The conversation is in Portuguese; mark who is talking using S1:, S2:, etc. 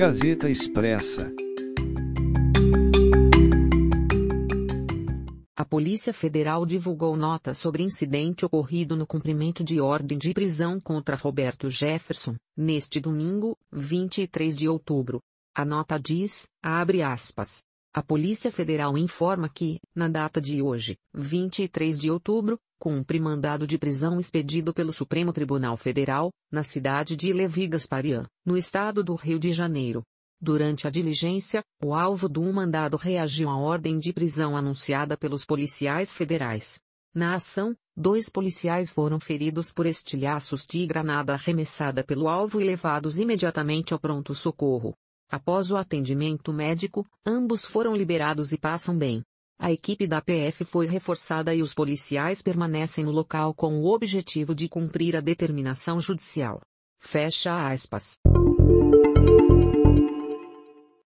S1: Gazeta Expressa.
S2: A Polícia Federal divulgou nota sobre incidente ocorrido no cumprimento de ordem de prisão contra Roberto Jefferson, neste domingo, 23 de outubro. A nota diz, abre aspas. A Polícia Federal informa que, na data de hoje, 23 de outubro, cumpre mandado de prisão expedido pelo Supremo Tribunal Federal, na cidade de Levi Gasparian, no estado do Rio de Janeiro. Durante a diligência, o alvo do mandado reagiu à ordem de prisão anunciada pelos policiais federais. Na ação, dois policiais foram feridos por estilhaços de granada arremessada pelo alvo e levados imediatamente ao pronto-socorro. Após o atendimento médico, ambos foram liberados e passam bem. A equipe da PF foi reforçada e os policiais permanecem no local com o objetivo de cumprir a determinação judicial. Fecha aspas.